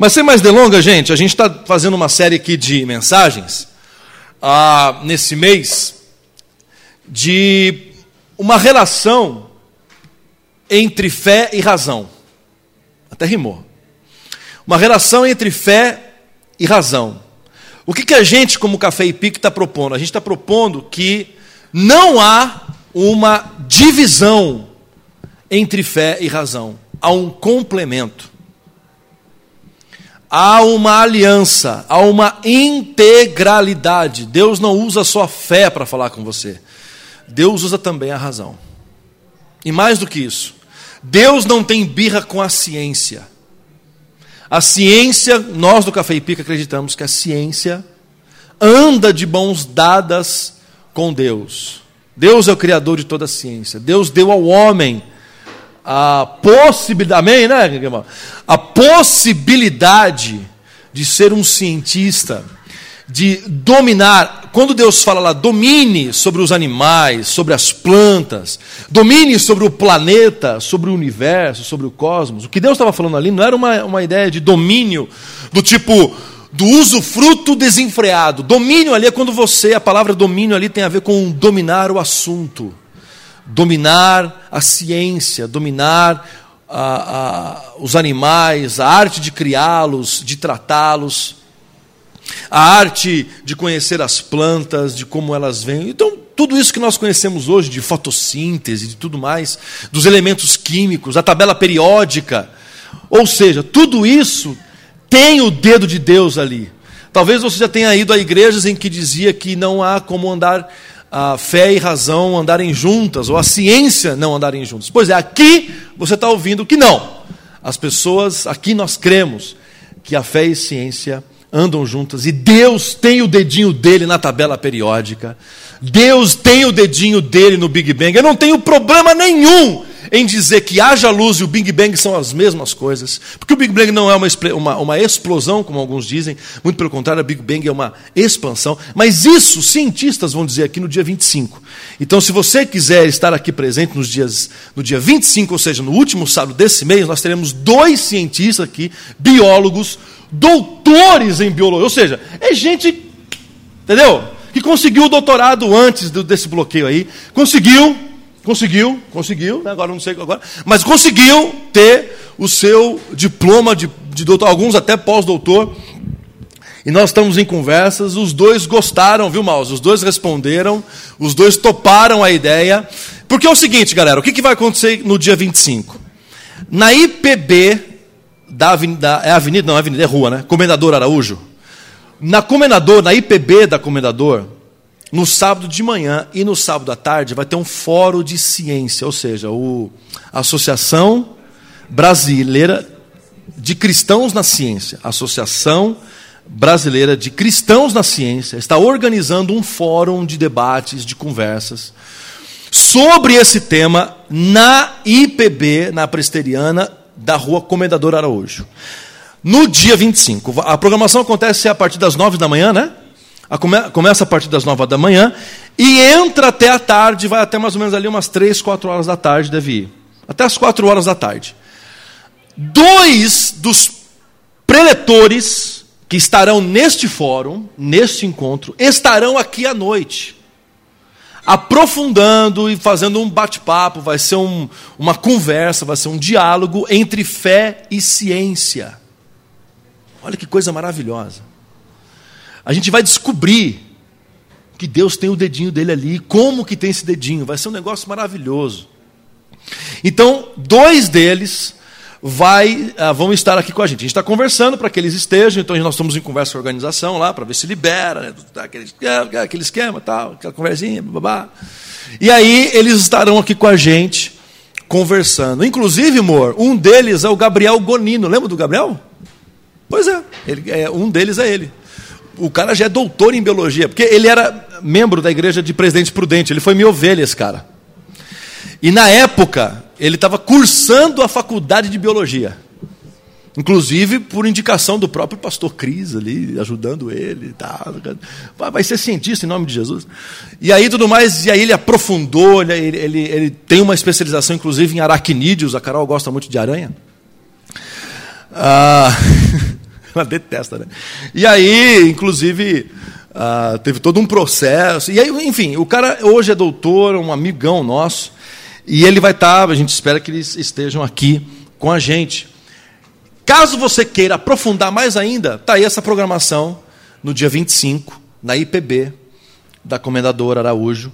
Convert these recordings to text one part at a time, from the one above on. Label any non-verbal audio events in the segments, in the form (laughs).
Mas sem mais delongas, gente, a gente está fazendo uma série aqui de mensagens ah, nesse mês de uma relação entre fé e razão. Até rimou. Uma relação entre fé e razão. O que, que a gente, como Café e Pique, está propondo? A gente está propondo que não há uma divisão entre fé e razão, há um complemento. Há uma aliança, há uma integralidade. Deus não usa só fé para falar com você, Deus usa também a razão. E mais do que isso, Deus não tem birra com a ciência. A ciência, nós do Café e Pica acreditamos que a ciência anda de mãos dadas com Deus. Deus é o criador de toda a ciência. Deus deu ao homem a possibilidade, amém, né, irmão? A possibilidade de ser um cientista, de dominar. Quando Deus fala lá, domine sobre os animais, sobre as plantas, domine sobre o planeta, sobre o universo, sobre o cosmos. O que Deus estava falando ali não era uma, uma ideia de domínio do tipo do uso fruto desenfreado. Domínio ali é quando você, a palavra domínio ali tem a ver com dominar o assunto, dominar a ciência, dominar a, a, os animais, a arte de criá-los, de tratá-los a arte de conhecer as plantas, de como elas vêm. Então, tudo isso que nós conhecemos hoje de fotossíntese, de tudo mais, dos elementos químicos, a tabela periódica, ou seja, tudo isso tem o dedo de Deus ali. Talvez você já tenha ido a igrejas em que dizia que não há como andar a fé e razão andarem juntas, ou a ciência não andarem juntas. Pois é, aqui você está ouvindo que não. As pessoas, aqui nós cremos que a fé e ciência andam juntas e Deus tem o dedinho dele na tabela periódica. Deus tem o dedinho dele no Big Bang. Eu não tenho problema nenhum em dizer que haja luz e o Big Bang são as mesmas coisas, porque o Big Bang não é uma, uma, uma explosão, como alguns dizem, muito pelo contrário, o Big Bang é uma expansão, mas isso cientistas vão dizer aqui no dia 25. Então, se você quiser estar aqui presente nos dias, no dia 25, ou seja, no último sábado desse mês, nós teremos dois cientistas aqui, biólogos, doutores em biologia, ou seja, é gente, entendeu? Que conseguiu o doutorado antes do, desse bloqueio aí, conseguiu, conseguiu, conseguiu, agora não sei agora, mas conseguiu ter o seu diploma de, de doutor, alguns até pós-doutor. E nós estamos em conversas, os dois gostaram, viu, Maus? Os dois responderam, os dois toparam a ideia. Porque é o seguinte, galera, o que, que vai acontecer no dia 25? Na IPB da avenida, é avenida, não, é avenida, é rua, né? Comendador Araújo. Na Comendador, na IPB da Comendador, no sábado de manhã e no sábado à tarde vai ter um fórum de ciência, ou seja, o, a Associação Brasileira de Cristãos na Ciência, Associação Brasileira de Cristãos na Ciência, está organizando um fórum de debates, de conversas, sobre esse tema na IPB, na Presteriana, da rua Comendador Araújo. No dia 25, a programação acontece a partir das 9 da manhã, né? A come, começa a partir das 9 da manhã e entra até a tarde, vai até mais ou menos ali umas 3, 4 horas da tarde, deve ir. Até as 4 horas da tarde. Dois dos preletores que estarão neste fórum, neste encontro, estarão aqui à noite aprofundando e fazendo um bate-papo, vai ser um, uma conversa, vai ser um diálogo entre fé e ciência. Olha que coisa maravilhosa. A gente vai descobrir que Deus tem o dedinho dele ali, como que tem esse dedinho, vai ser um negócio maravilhoso. Então, dois deles vai, uh, vão estar aqui com a gente. A gente está conversando para que eles estejam, então nós estamos em conversa com a organização lá, para ver se libera, né, aquele, aquele esquema, tal, aquela conversinha, babá. E aí eles estarão aqui com a gente, conversando. Inclusive, amor, um deles é o Gabriel Gonino. Lembra do Gabriel? Pois é, ele, é um deles é ele. O cara já é doutor em biologia, porque ele era membro da igreja de Presidente Prudente, ele foi minha ovelha, esse cara. E na época, ele estava cursando a faculdade de biologia. Inclusive por indicação do próprio pastor Cris ali, ajudando ele. Tá, vai ser cientista em nome de Jesus. E aí tudo mais, e aí ele aprofundou, ele, ele, ele tem uma especialização, inclusive, em aracnídeos. A Carol gosta muito de aranha. Ah, (laughs) (laughs) Ela detesta, né? E aí, inclusive, uh, teve todo um processo. E aí, enfim, o cara hoje é doutor, um amigão nosso. E ele vai estar, tá, a gente espera que eles estejam aqui com a gente. Caso você queira aprofundar mais ainda, está aí essa programação no dia 25, na IPB, da Comendadora Araújo,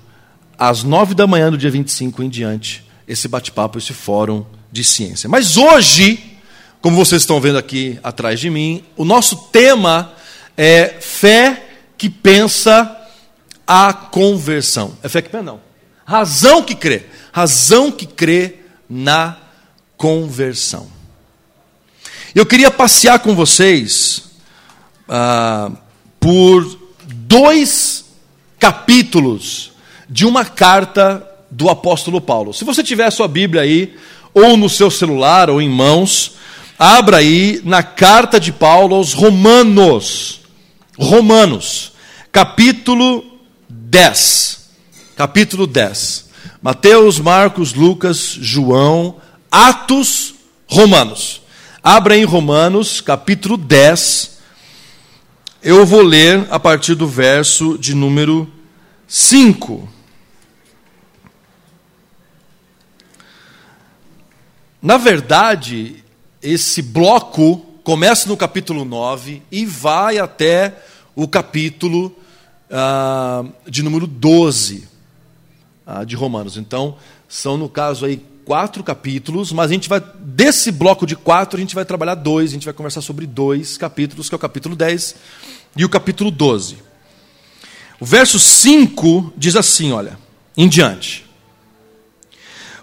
às 9 da manhã do dia 25 em diante, esse bate-papo, esse fórum de ciência. Mas hoje, como vocês estão vendo aqui atrás de mim, o nosso tema é fé que pensa a conversão. É fé que pensa, não. Razão que crê. Razão que crê na conversão. Eu queria passear com vocês ah, por dois capítulos de uma carta do apóstolo Paulo. Se você tiver a sua Bíblia aí, ou no seu celular, ou em mãos, abra aí na carta de Paulo aos Romanos. Romanos, capítulo 10. Capítulo 10. Mateus, Marcos, Lucas, João, Atos, Romanos. Abra em Romanos, capítulo 10. Eu vou ler a partir do verso de número 5. Na verdade, esse bloco começa no capítulo 9 e vai até o capítulo uh, de número 12 uh, ah, de Romanos. Então, são, no caso aí, quatro capítulos, mas a gente vai, desse bloco de quatro, a gente vai trabalhar dois, a gente vai conversar sobre dois capítulos, que é o capítulo 10 e o capítulo 12. O verso 5 diz assim: olha, em diante.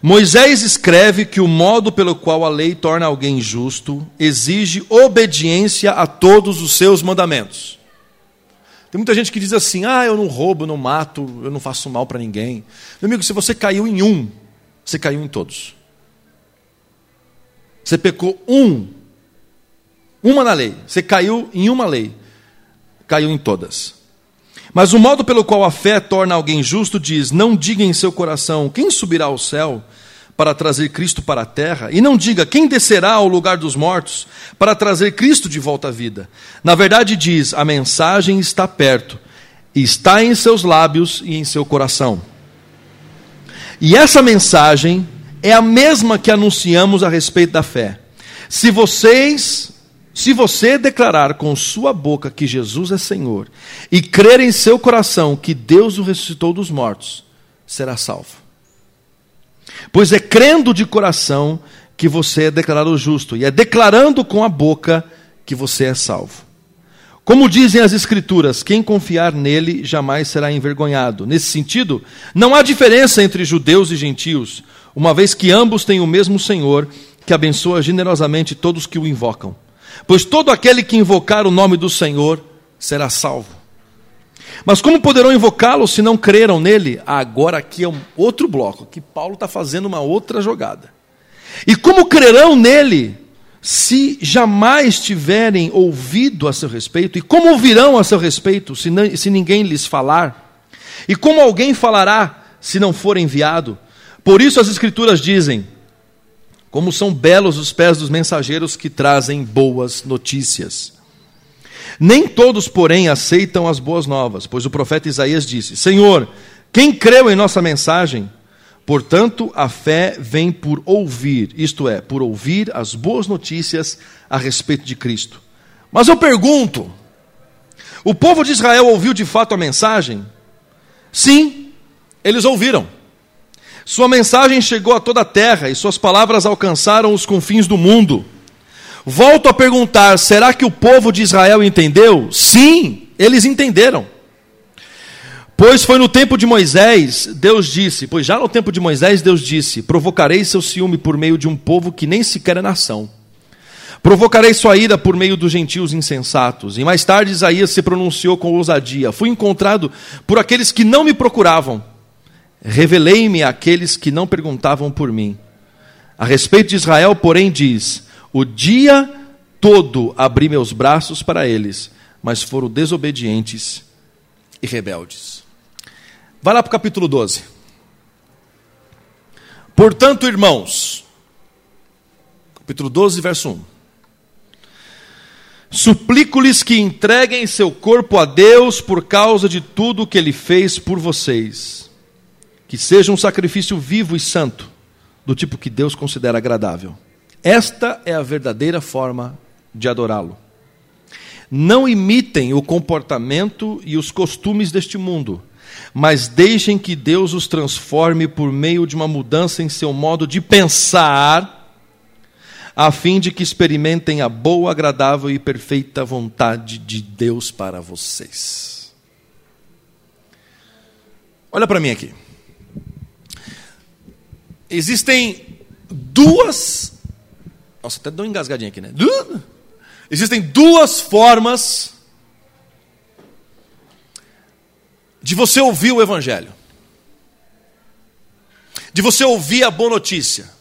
Moisés escreve que o modo pelo qual a lei torna alguém justo exige obediência a todos os seus mandamentos. Tem muita gente que diz assim: ah, eu não roubo, eu não mato, eu não faço mal para ninguém. Meu amigo, se você caiu em um, você caiu em todos. Você pecou um, uma na lei. Você caiu em uma lei, caiu em todas. Mas o modo pelo qual a fé torna alguém justo diz: Não diga em seu coração, quem subirá ao céu para trazer Cristo para a terra? E não diga, quem descerá ao lugar dos mortos para trazer Cristo de volta à vida? Na verdade, diz: A mensagem está perto, está em seus lábios e em seu coração. E essa mensagem é a mesma que anunciamos a respeito da fé. Se vocês, se você declarar com sua boca que Jesus é Senhor e crer em seu coração que Deus o ressuscitou dos mortos, será salvo. Pois é crendo de coração que você é declarado justo, e é declarando com a boca que você é salvo. Como dizem as Escrituras, quem confiar nele jamais será envergonhado. Nesse sentido, não há diferença entre judeus e gentios, uma vez que ambos têm o mesmo Senhor, que abençoa generosamente todos que o invocam. Pois todo aquele que invocar o nome do Senhor será salvo. Mas como poderão invocá-lo se não creram nele? Agora aqui é um outro bloco, que Paulo está fazendo uma outra jogada. E como crerão nele se jamais tiverem ouvido a seu respeito, e como ouvirão a seu respeito se, não, se ninguém lhes falar? E como alguém falará se não for enviado? Por isso as Escrituras dizem: como são belos os pés dos mensageiros que trazem boas notícias. Nem todos, porém, aceitam as boas novas, pois o profeta Isaías disse: Senhor, quem creu em nossa mensagem? Portanto, a fé vem por ouvir, isto é, por ouvir as boas notícias a respeito de Cristo. Mas eu pergunto: o povo de Israel ouviu de fato a mensagem? Sim, eles ouviram. Sua mensagem chegou a toda a terra e suas palavras alcançaram os confins do mundo. Volto a perguntar: será que o povo de Israel entendeu? Sim, eles entenderam. Pois foi no tempo de Moisés, Deus disse, pois já no tempo de Moisés, Deus disse: Provocarei seu ciúme por meio de um povo que nem sequer é nação. Provocarei sua ira por meio dos gentios insensatos. E mais tarde Isaías se pronunciou com ousadia: Fui encontrado por aqueles que não me procuravam. Revelei-me àqueles que não perguntavam por mim. A respeito de Israel, porém, diz: O dia todo abri meus braços para eles, mas foram desobedientes e rebeldes. Vai lá para o capítulo 12. Portanto, irmãos, capítulo 12, verso 1. Suplico-lhes que entreguem seu corpo a Deus por causa de tudo que ele fez por vocês. Que seja um sacrifício vivo e santo, do tipo que Deus considera agradável. Esta é a verdadeira forma de adorá-lo. Não imitem o comportamento e os costumes deste mundo, mas deixem que Deus os transforme por meio de uma mudança em seu modo de pensar a fim de que experimentem a boa, agradável e perfeita vontade de Deus para vocês. Olha para mim aqui. Existem duas. Nossa, até deu uma engasgadinha aqui, né? Existem duas formas de você ouvir o Evangelho, de você ouvir a boa notícia.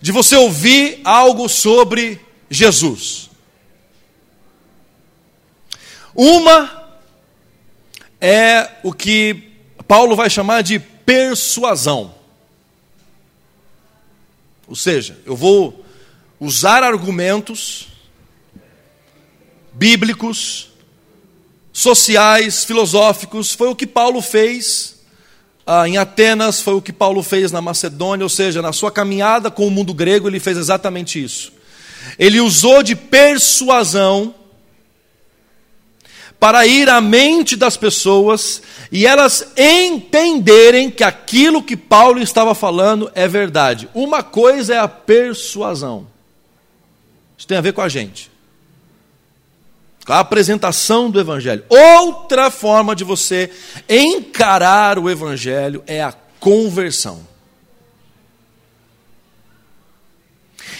de você ouvir algo sobre Jesus. Uma é o que Paulo vai chamar de persuasão. Ou seja, eu vou usar argumentos bíblicos, sociais, filosóficos, foi o que Paulo fez ah, em Atenas, foi o que Paulo fez na Macedônia, ou seja, na sua caminhada com o mundo grego, ele fez exatamente isso. Ele usou de persuasão para ir à mente das pessoas e elas entenderem que aquilo que Paulo estava falando é verdade. Uma coisa é a persuasão. Isso tem a ver com a gente a apresentação do Evangelho. Outra forma de você encarar o Evangelho é a conversão.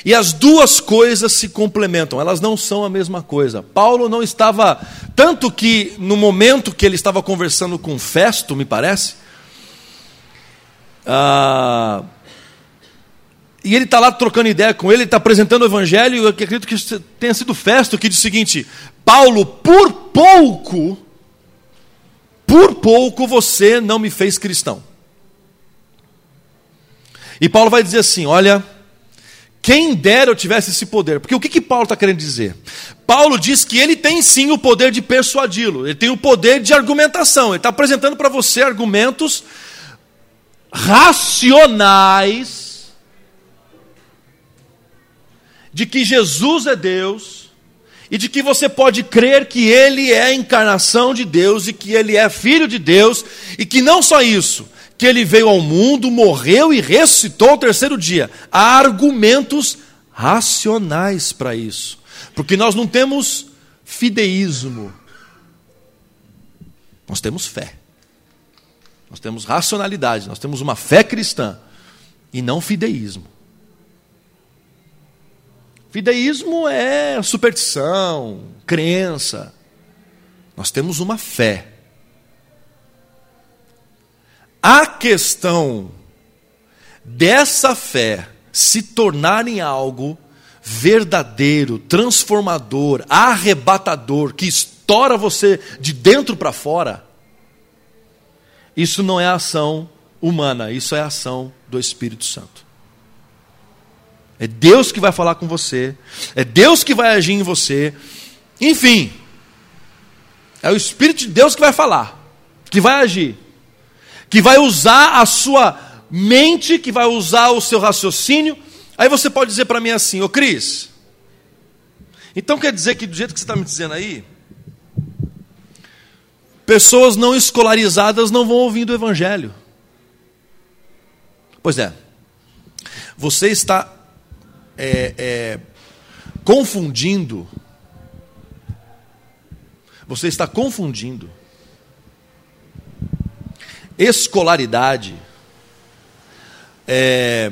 E as duas coisas se complementam, elas não são a mesma coisa. Paulo não estava, tanto que no momento que ele estava conversando com Festo, me parece, ah, e ele está lá trocando ideia com ele, ele está apresentando o evangelho, e eu acredito que tenha sido Festo que diz o seguinte: Paulo, por pouco, por pouco você não me fez cristão. E Paulo vai dizer assim: olha, quem dera eu tivesse esse poder. Porque o que, que Paulo está querendo dizer? Paulo diz que ele tem sim o poder de persuadi-lo, ele tem o poder de argumentação, ele está apresentando para você argumentos racionais de que Jesus é Deus e de que você pode crer que Ele é a encarnação de Deus e que Ele é filho de Deus e que não só isso, que Ele veio ao mundo, morreu e ressuscitou ao terceiro dia. Há argumentos racionais para isso, porque nós não temos fideísmo, nós temos fé. Nós temos racionalidade, nós temos uma fé cristã e não fideísmo. Fideísmo é superstição, crença. Nós temos uma fé. A questão dessa fé se tornar em algo verdadeiro, transformador, arrebatador, que estoura você de dentro para fora, isso não é ação humana, isso é ação do Espírito Santo. É Deus que vai falar com você. É Deus que vai agir em você. Enfim, é o Espírito de Deus que vai falar, que vai agir, que vai usar a sua mente, que vai usar o seu raciocínio. Aí você pode dizer para mim assim, ô Cris, então quer dizer que do jeito que você está me dizendo aí, pessoas não escolarizadas não vão ouvindo o Evangelho. Pois é, você está é, é, confundindo. Você está confundindo escolaridade, é,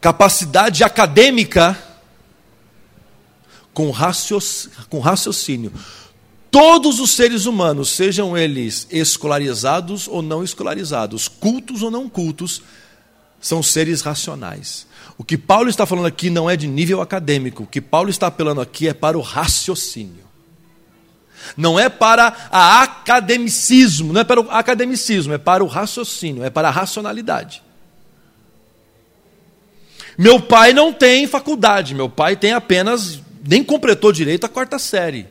capacidade acadêmica com raciocínio, com raciocínio. Todos os seres humanos, sejam eles escolarizados ou não escolarizados, cultos ou não cultos, são seres racionais. O que Paulo está falando aqui não é de nível acadêmico, o que Paulo está apelando aqui é para o raciocínio. Não é para a academicismo, não é para o academicismo, é para o raciocínio, é para a racionalidade. Meu pai não tem faculdade, meu pai tem apenas, nem completou direito a quarta série.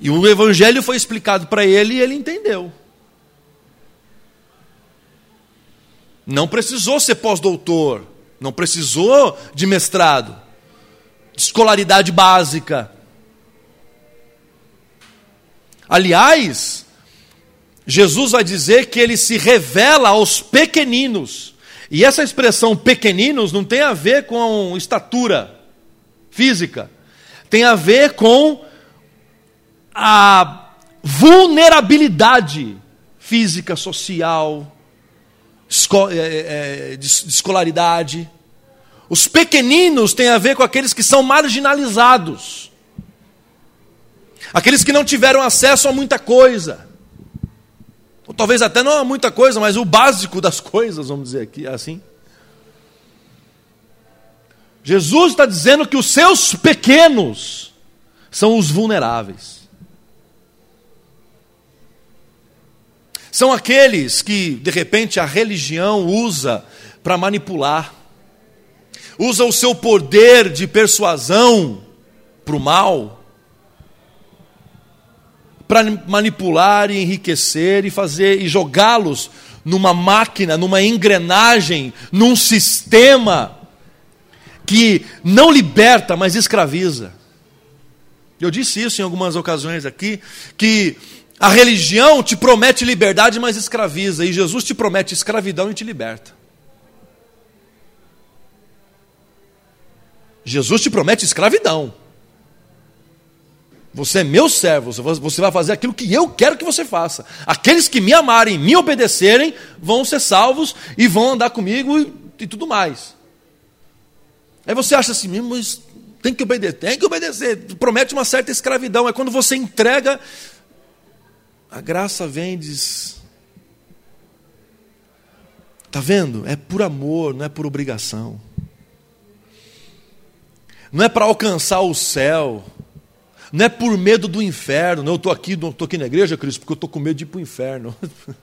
E o evangelho foi explicado para ele e ele entendeu. Não precisou ser pós-doutor, não precisou de mestrado, de escolaridade básica. Aliás, Jesus vai dizer que ele se revela aos pequeninos. E essa expressão pequeninos não tem a ver com estatura física, tem a ver com a vulnerabilidade física, social, é, é, é, de escolaridade. Os pequeninos têm a ver com aqueles que são marginalizados, aqueles que não tiveram acesso a muita coisa, ou talvez até não a muita coisa, mas o básico das coisas, vamos dizer aqui assim. Jesus está dizendo que os seus pequenos são os vulneráveis. São aqueles que, de repente, a religião usa para manipular, usa o seu poder de persuasão para o mal, para manipular e enriquecer e fazer e jogá-los numa máquina, numa engrenagem, num sistema que não liberta, mas escraviza. Eu disse isso em algumas ocasiões aqui, que a religião te promete liberdade, mas escraviza. E Jesus te promete escravidão e te liberta. Jesus te promete escravidão. Você é meu servo, você vai fazer aquilo que eu quero que você faça. Aqueles que me amarem, me obedecerem, vão ser salvos e vão andar comigo e, e tudo mais. Aí você acha assim, mas tem que obedecer, tem que obedecer. Promete uma certa escravidão. É quando você entrega a graça vem e diz: Está vendo? É por amor, não é por obrigação. Não é para alcançar o céu. Não é por medo do inferno. Não, eu estou aqui, estou aqui na igreja, Cristo, porque eu estou com medo de ir para o inferno. (laughs)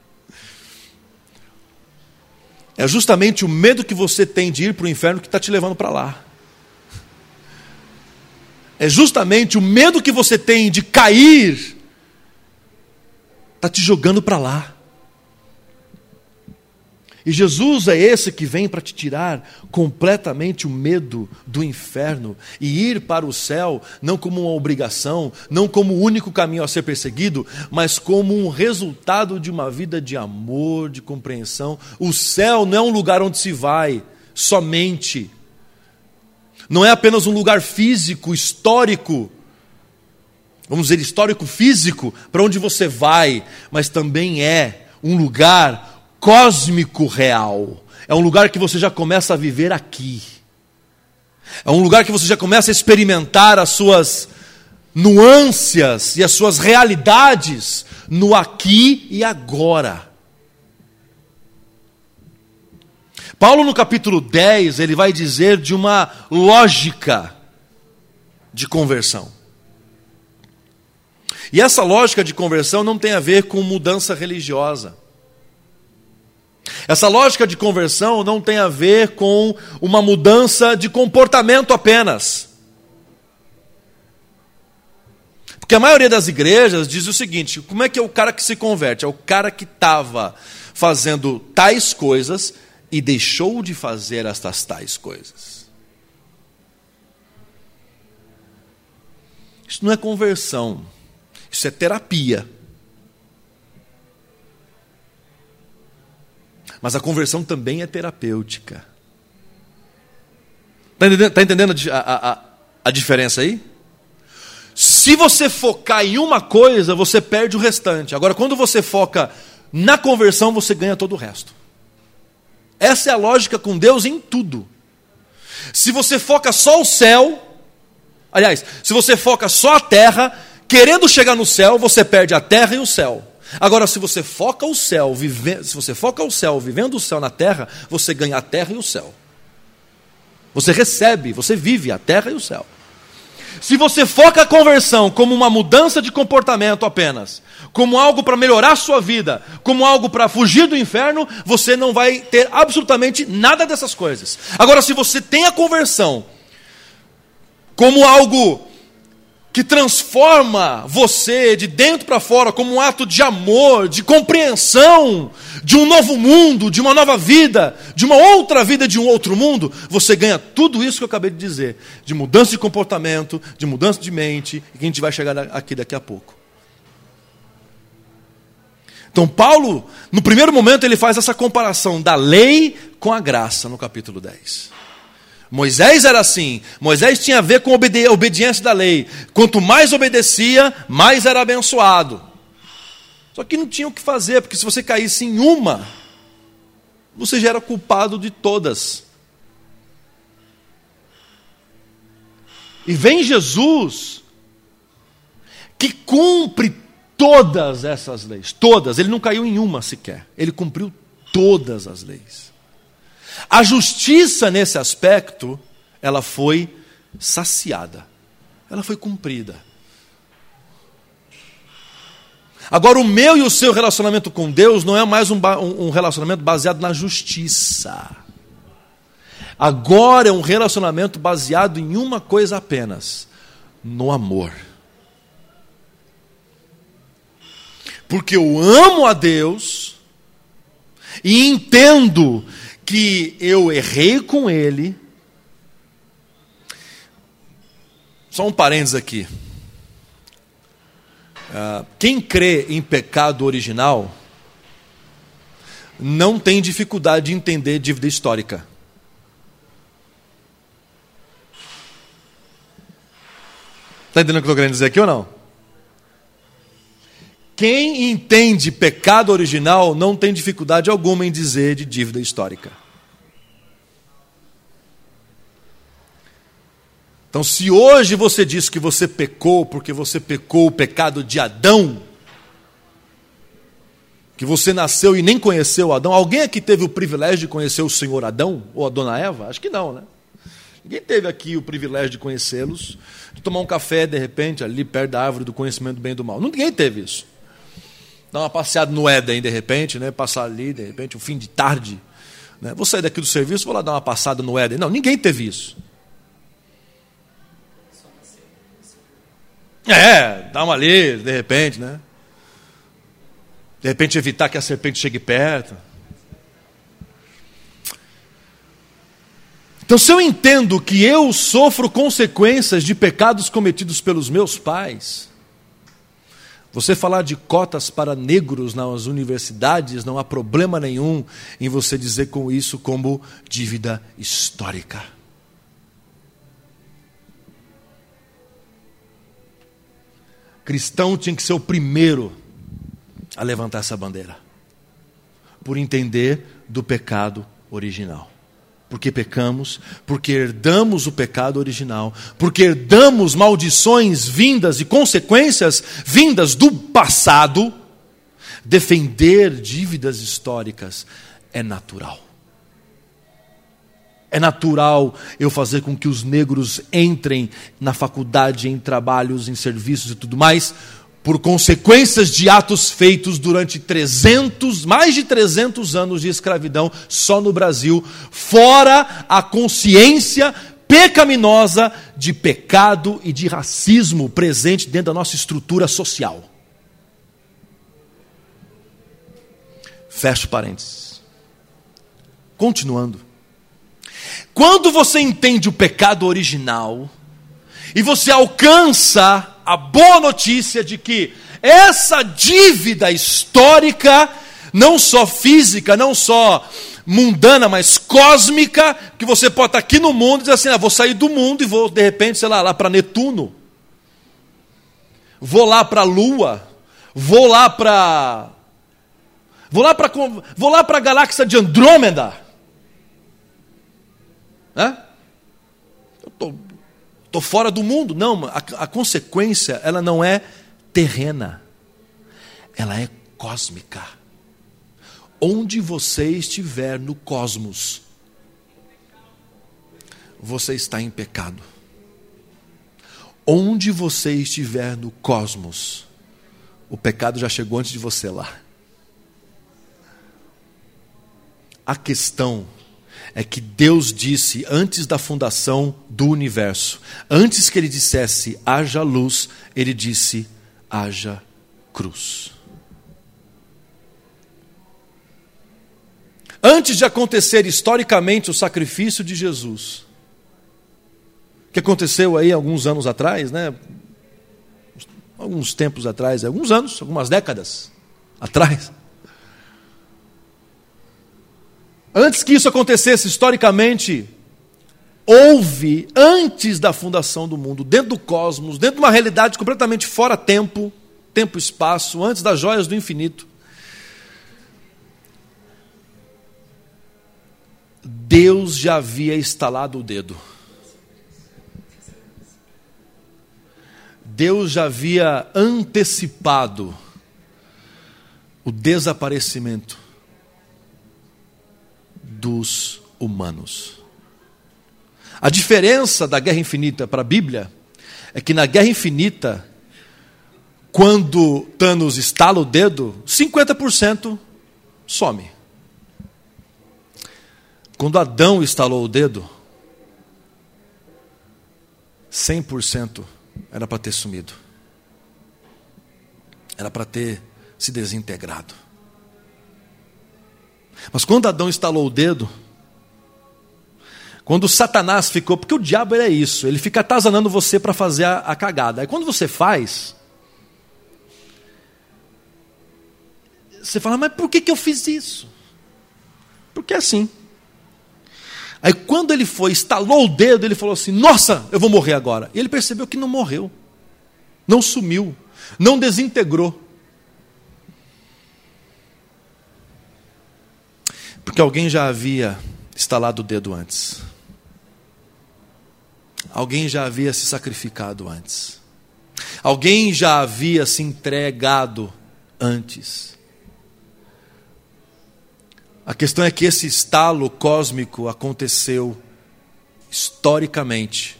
É justamente o medo que você tem de ir para o inferno que está te levando para lá. É justamente o medo que você tem de cair está te jogando para lá. E Jesus é esse que vem para te tirar completamente o medo do inferno e ir para o céu, não como uma obrigação, não como o único caminho a ser perseguido, mas como um resultado de uma vida de amor, de compreensão. O céu não é um lugar onde se vai somente, não é apenas um lugar físico, histórico, vamos dizer, histórico-físico, para onde você vai, mas também é um lugar cósmico real. É um lugar que você já começa a viver aqui. É um lugar que você já começa a experimentar as suas nuances e as suas realidades no aqui e agora. Paulo, no capítulo 10, ele vai dizer de uma lógica de conversão. E essa lógica de conversão não tem a ver com mudança religiosa. Essa lógica de conversão não tem a ver com uma mudança de comportamento apenas. Porque a maioria das igrejas diz o seguinte: como é que é o cara que se converte? É o cara que estava fazendo tais coisas e deixou de fazer estas tais coisas. Isso não é conversão. Isso é terapia. Mas a conversão também é terapêutica. Está entendendo, tá entendendo a, a, a diferença aí? Se você focar em uma coisa, você perde o restante. Agora, quando você foca na conversão, você ganha todo o resto. Essa é a lógica com Deus em tudo. Se você foca só o céu, aliás, se você foca só a terra, Querendo chegar no céu, você perde a terra e o céu. Agora, se você foca o céu, vive... se você foca o céu vivendo o céu na terra, você ganha a terra e o céu. Você recebe, você vive a terra e o céu. Se você foca a conversão como uma mudança de comportamento apenas, como algo para melhorar a sua vida, como algo para fugir do inferno, você não vai ter absolutamente nada dessas coisas. Agora, se você tem a conversão como algo que transforma você de dentro para fora como um ato de amor, de compreensão de um novo mundo, de uma nova vida, de uma outra vida, de um outro mundo, você ganha tudo isso que eu acabei de dizer, de mudança de comportamento, de mudança de mente, e que a gente vai chegar aqui daqui a pouco. Então, Paulo, no primeiro momento, ele faz essa comparação da lei com a graça, no capítulo 10. Moisés era assim. Moisés tinha a ver com obedi obediência da lei. Quanto mais obedecia, mais era abençoado. Só que não tinha o que fazer, porque se você caísse em uma, você já era culpado de todas. E vem Jesus, que cumpre todas essas leis, todas, ele não caiu em uma sequer, ele cumpriu todas as leis. A justiça nesse aspecto, ela foi saciada, ela foi cumprida. Agora, o meu e o seu relacionamento com Deus não é mais um, um relacionamento baseado na justiça. Agora é um relacionamento baseado em uma coisa apenas: no amor. Porque eu amo a Deus e entendo que eu errei com ele. Só um parênteses aqui. Uh, quem crê em pecado original não tem dificuldade de entender dívida histórica. Está entendendo o que eu estou querendo dizer aqui ou não? Quem entende pecado original não tem dificuldade alguma em dizer de dívida histórica. Então, se hoje você diz que você pecou porque você pecou o pecado de Adão, que você nasceu e nem conheceu Adão, alguém aqui teve o privilégio de conhecer o senhor Adão ou a dona Eva? Acho que não, né? Ninguém teve aqui o privilégio de conhecê-los, de tomar um café de repente ali perto da árvore do conhecimento do bem e do mal. Ninguém teve isso dar uma passeada no Éden de repente, né? passar ali de repente, um fim de tarde. Né? Vou sair daqui do serviço, vou lá dar uma passada no Éden. Não, ninguém teve isso. É, dá uma ali, de repente, né? De repente evitar que a serpente chegue perto. Então, se eu entendo que eu sofro consequências de pecados cometidos pelos meus pais, você falar de cotas para negros nas universidades, não há problema nenhum em você dizer com isso como dívida histórica. Cristão tinha que ser o primeiro a levantar essa bandeira, por entender do pecado original porque pecamos, porque herdamos o pecado original, porque herdamos maldições vindas e consequências vindas do passado, defender dívidas históricas é natural. É natural eu fazer com que os negros entrem na faculdade, em trabalhos, em serviços e tudo mais, por consequências de atos feitos durante 300, mais de 300 anos de escravidão só no Brasil, fora a consciência pecaminosa de pecado e de racismo presente dentro da nossa estrutura social. Fecho parênteses. Continuando. Quando você entende o pecado original e você alcança a boa notícia de que essa dívida histórica, não só física, não só mundana, mas cósmica, que você pode estar aqui no mundo e dizer assim: ah, vou sair do mundo e vou, de repente, sei lá, lá para Netuno, vou lá para a Lua, vou lá para. Vou lá para vou lá para a galáxia de Andrômeda. Né? Eu estou estou fora do mundo. Não, a, a consequência ela não é terrena, ela é cósmica. Onde você estiver no cosmos, você está em pecado. Onde você estiver no cosmos, o pecado já chegou antes de você lá. A questão é que Deus disse antes da fundação do universo, antes que ele dissesse haja luz, ele disse haja cruz. Antes de acontecer historicamente o sacrifício de Jesus, que aconteceu aí alguns anos atrás, né? Alguns tempos atrás, alguns anos, algumas décadas atrás. Antes que isso acontecesse historicamente, houve, antes da fundação do mundo, dentro do cosmos, dentro de uma realidade completamente fora tempo, tempo e espaço, antes das joias do infinito, Deus já havia instalado o dedo. Deus já havia antecipado o desaparecimento dos humanos. A diferença da guerra infinita para a Bíblia é que na guerra infinita, quando Thanos estala o dedo, 50% some. Quando Adão estalou o dedo, 100% era para ter sumido. Era para ter se desintegrado. Mas quando Adão estalou o dedo, quando Satanás ficou, porque o diabo é isso, ele fica atazanando você para fazer a, a cagada. Aí quando você faz, você fala, mas por que, que eu fiz isso? Porque é assim. Aí quando ele foi, estalou o dedo, ele falou assim: Nossa, eu vou morrer agora. E ele percebeu que não morreu, não sumiu, não desintegrou. Porque alguém já havia estalado o dedo antes. Alguém já havia se sacrificado antes. Alguém já havia se entregado antes. A questão é que esse estalo cósmico aconteceu historicamente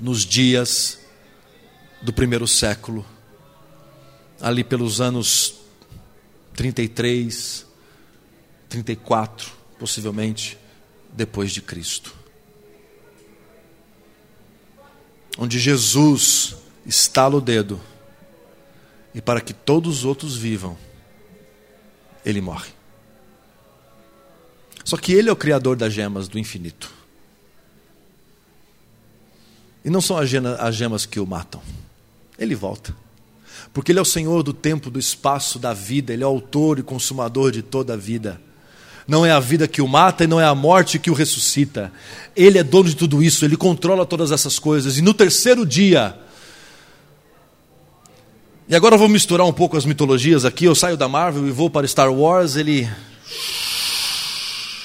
nos dias do primeiro século, ali pelos anos 33, 34, possivelmente, depois de Cristo. Onde Jesus estala o dedo e para que todos os outros vivam, ele morre. Só que ele é o criador das gemas do infinito. E não são as gemas que o matam. Ele volta. Porque ele é o Senhor do tempo, do espaço, da vida, ele é o autor e consumador de toda a vida. Não é a vida que o mata e não é a morte que o ressuscita. Ele é dono de tudo isso, ele controla todas essas coisas. E no terceiro dia, e agora eu vou misturar um pouco as mitologias aqui. Eu saio da Marvel e vou para Star Wars. Ele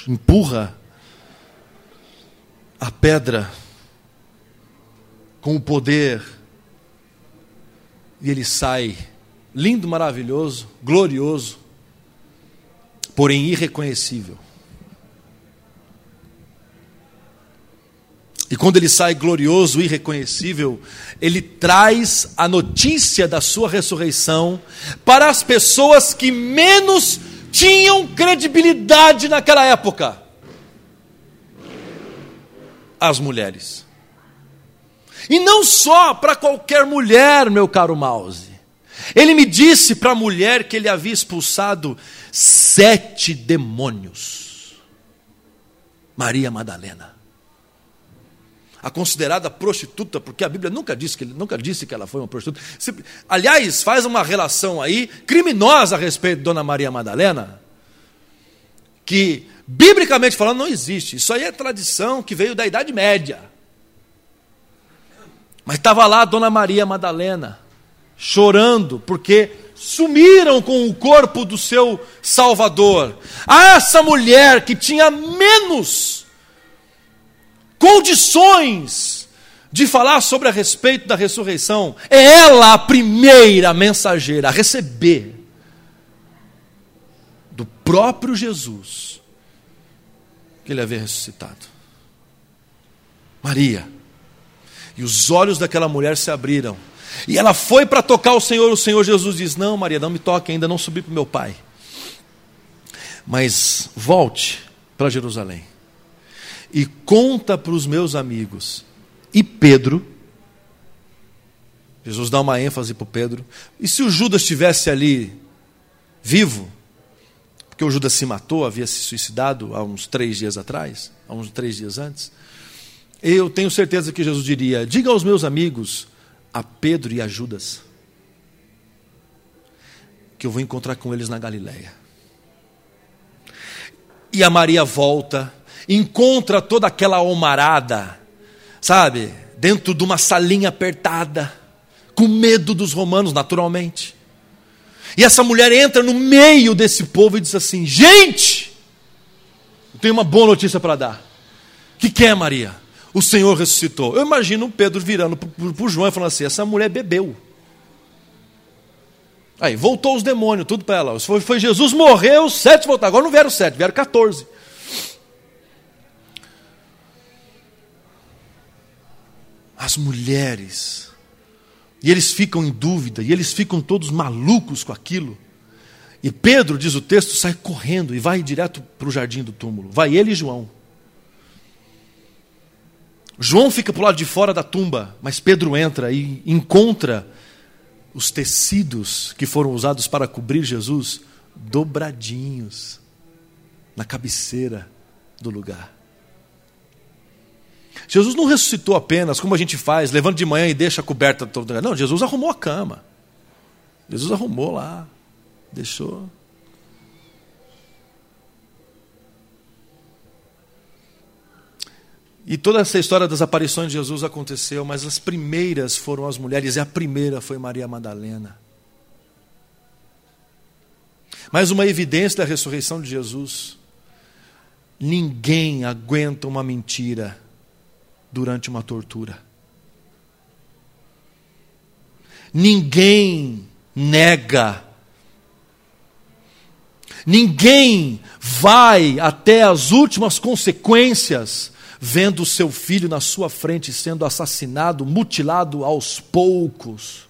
empurra a pedra com o poder e ele sai lindo, maravilhoso, glorioso, porém irreconhecível. E quando ele sai glorioso, irreconhecível, ele traz a notícia da sua ressurreição para as pessoas que menos tinham credibilidade naquela época? As mulheres. E não só para qualquer mulher, meu caro Mouse. Ele me disse para a mulher que ele havia expulsado sete demônios. Maria Madalena a considerada prostituta, porque a Bíblia nunca disse que, nunca disse que ela foi uma prostituta. Se, aliás, faz uma relação aí criminosa a respeito de Dona Maria Madalena, que, biblicamente falando, não existe. Isso aí é tradição que veio da Idade Média. Mas estava lá a Dona Maria Madalena, chorando, porque sumiram com o corpo do seu Salvador. Ah, essa mulher que tinha menos condições de falar sobre a respeito da ressurreição, é ela a primeira mensageira a receber do próprio Jesus que ele havia ressuscitado. Maria. E os olhos daquela mulher se abriram. E ela foi para tocar o Senhor, o Senhor Jesus diz: Não, Maria, não me toque, ainda não subi para o meu pai. Mas volte para Jerusalém e conta para os meus amigos. E Pedro, Jesus dá uma ênfase para Pedro. E se o Judas estivesse ali vivo, porque o Judas se matou, havia se suicidado há uns três dias atrás, há uns três dias antes, eu tenho certeza que Jesus diria: diga aos meus amigos, a Pedro e a Judas, que eu vou encontrar com eles na Galileia. E a Maria volta, encontra toda aquela almarada, sabe, dentro de uma salinha apertada, com medo dos romanos, naturalmente. E essa mulher entra no meio desse povo e diz assim: Gente, eu tenho uma boa notícia para dar. O que, que é, Maria? O Senhor ressuscitou. Eu imagino Pedro virando para o João e falando assim: Essa mulher bebeu. Aí, voltou os demônios, tudo para ela. Foi, foi Jesus morreu, sete voltaram. Agora não vieram sete, vieram 14. As mulheres. E eles ficam em dúvida, e eles ficam todos malucos com aquilo. E Pedro, diz o texto, sai correndo e vai direto para o jardim do túmulo. Vai ele e João. João fica para o lado de fora da tumba, mas Pedro entra e encontra os tecidos que foram usados para cobrir Jesus dobradinhos na cabeceira do lugar. Jesus não ressuscitou apenas, como a gente faz, levando de manhã e deixa a coberta toda. Não, Jesus arrumou a cama. Jesus arrumou lá, deixou. E toda essa história das aparições de Jesus aconteceu, mas as primeiras foram as mulheres, e a primeira foi Maria Madalena. Mais uma evidência da ressurreição de Jesus. Ninguém aguenta uma mentira durante uma tortura. Ninguém nega. Ninguém vai até as últimas consequências vendo o seu filho na sua frente sendo assassinado, mutilado aos poucos.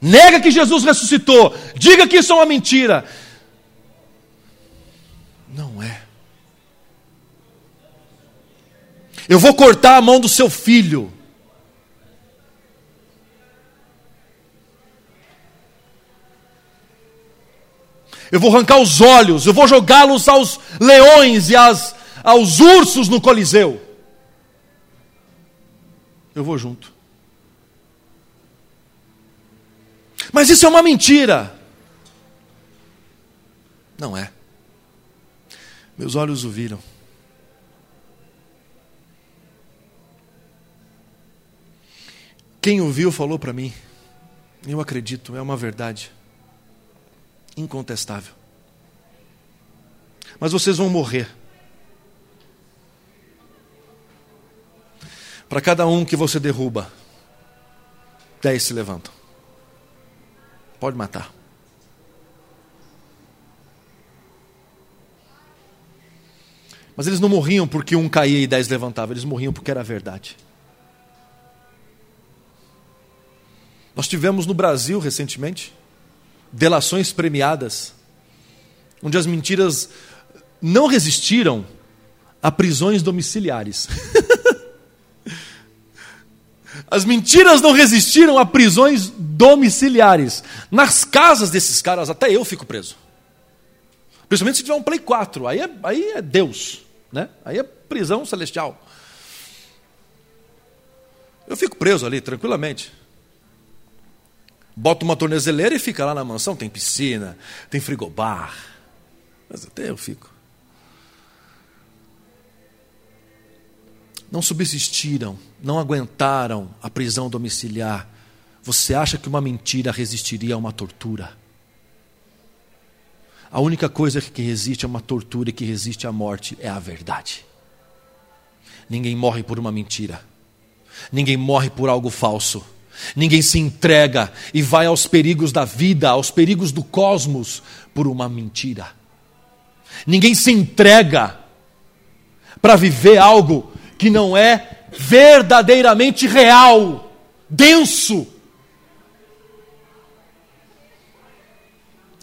Nega que Jesus ressuscitou, diga que isso é uma mentira. Não é. Eu vou cortar a mão do seu filho. Eu vou arrancar os olhos, eu vou jogá-los aos leões e às, aos ursos no Coliseu. Eu vou junto. Mas isso é uma mentira. Não é. Meus olhos o viram. Quem o viu falou para mim. Eu acredito, é uma verdade incontestável. Mas vocês vão morrer. Para cada um que você derruba, dez se levantam. Pode matar. Mas eles não morriam porque um caía e dez levantavam, eles morriam porque era verdade. Nós tivemos no Brasil recentemente delações premiadas, onde as mentiras não resistiram a prisões domiciliares. (laughs) As mentiras não resistiram a prisões domiciliares. Nas casas desses caras, até eu fico preso. Principalmente se tiver um Play 4, aí é, aí é Deus, né? aí é prisão celestial. Eu fico preso ali, tranquilamente. Bota uma tornezeleira e fica lá na mansão. Tem piscina, tem frigobar. Mas até eu fico. Não subsistiram, não aguentaram a prisão domiciliar. Você acha que uma mentira resistiria a uma tortura? A única coisa que resiste a uma tortura e que resiste à morte é a verdade. Ninguém morre por uma mentira. Ninguém morre por algo falso. Ninguém se entrega e vai aos perigos da vida, aos perigos do cosmos, por uma mentira. Ninguém se entrega para viver algo que não é verdadeiramente real. denso.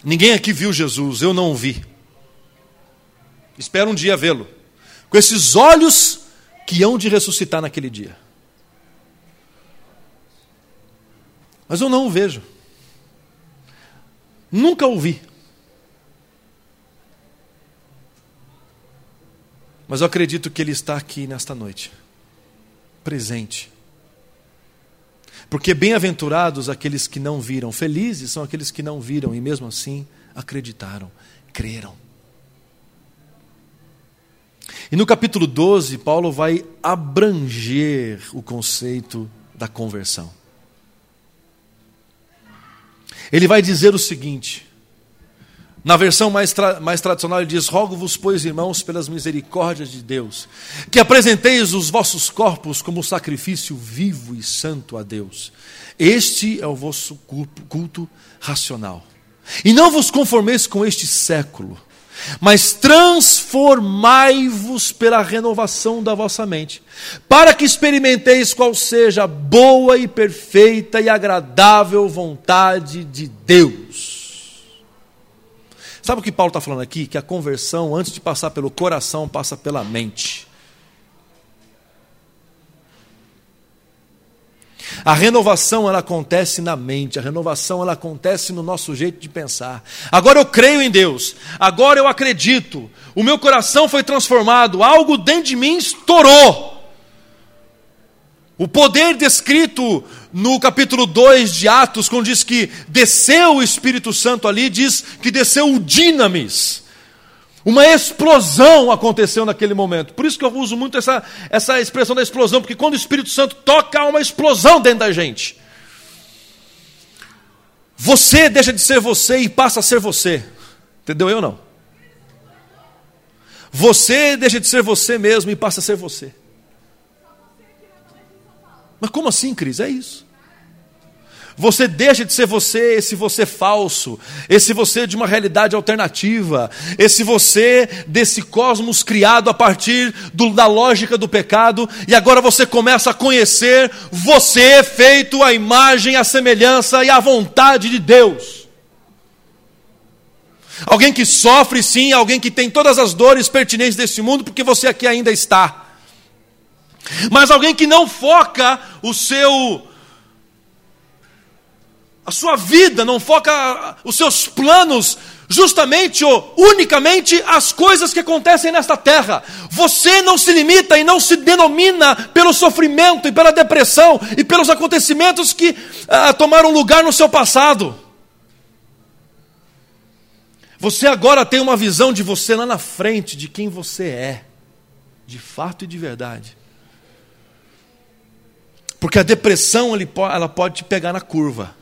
Ninguém aqui viu Jesus, eu não o vi. Espero um dia vê-lo. Com esses olhos que hão de ressuscitar naquele dia. Mas eu não o vejo. Nunca o vi. Mas eu acredito que ele está aqui nesta noite, presente. Porque bem-aventurados aqueles que não viram, felizes são aqueles que não viram e mesmo assim acreditaram, creram. E no capítulo 12, Paulo vai abranger o conceito da conversão. Ele vai dizer o seguinte: na versão mais, tra mais tradicional, ele diz: Rogo-vos, pois, irmãos, pelas misericórdias de Deus, que apresenteis os vossos corpos como sacrifício vivo e santo a Deus. Este é o vosso culto, racional. E não vos conformeis com este século mas transformai-vos pela renovação da vossa mente, para que experimenteis qual seja a boa e perfeita e agradável vontade de Deus. Sabe o que Paulo está falando aqui? Que a conversão, antes de passar pelo coração, passa pela mente. A renovação ela acontece na mente, a renovação ela acontece no nosso jeito de pensar. Agora eu creio em Deus, agora eu acredito, o meu coração foi transformado, algo dentro de mim estourou. O poder descrito no capítulo 2 de Atos, quando diz que desceu o Espírito Santo ali, diz que desceu o dinamis. Uma explosão aconteceu naquele momento. Por isso que eu uso muito essa, essa expressão da explosão, porque quando o Espírito Santo toca, há uma explosão dentro da gente. Você deixa de ser você e passa a ser você. Entendeu eu não? Você deixa de ser você mesmo e passa a ser você. Mas como assim, Cris? É isso. Você deixa de ser você, esse você falso, esse você de uma realidade alternativa, esse você desse cosmos criado a partir do, da lógica do pecado, e agora você começa a conhecer você feito à imagem, à semelhança e à vontade de Deus. Alguém que sofre sim, alguém que tem todas as dores pertinentes desse mundo, porque você aqui ainda está. Mas alguém que não foca o seu a sua vida, não foca os seus planos justamente ou unicamente as coisas que acontecem nesta terra. Você não se limita e não se denomina pelo sofrimento e pela depressão e pelos acontecimentos que ah, tomaram lugar no seu passado. Você agora tem uma visão de você lá na frente, de quem você é, de fato e de verdade. Porque a depressão ela pode te pegar na curva.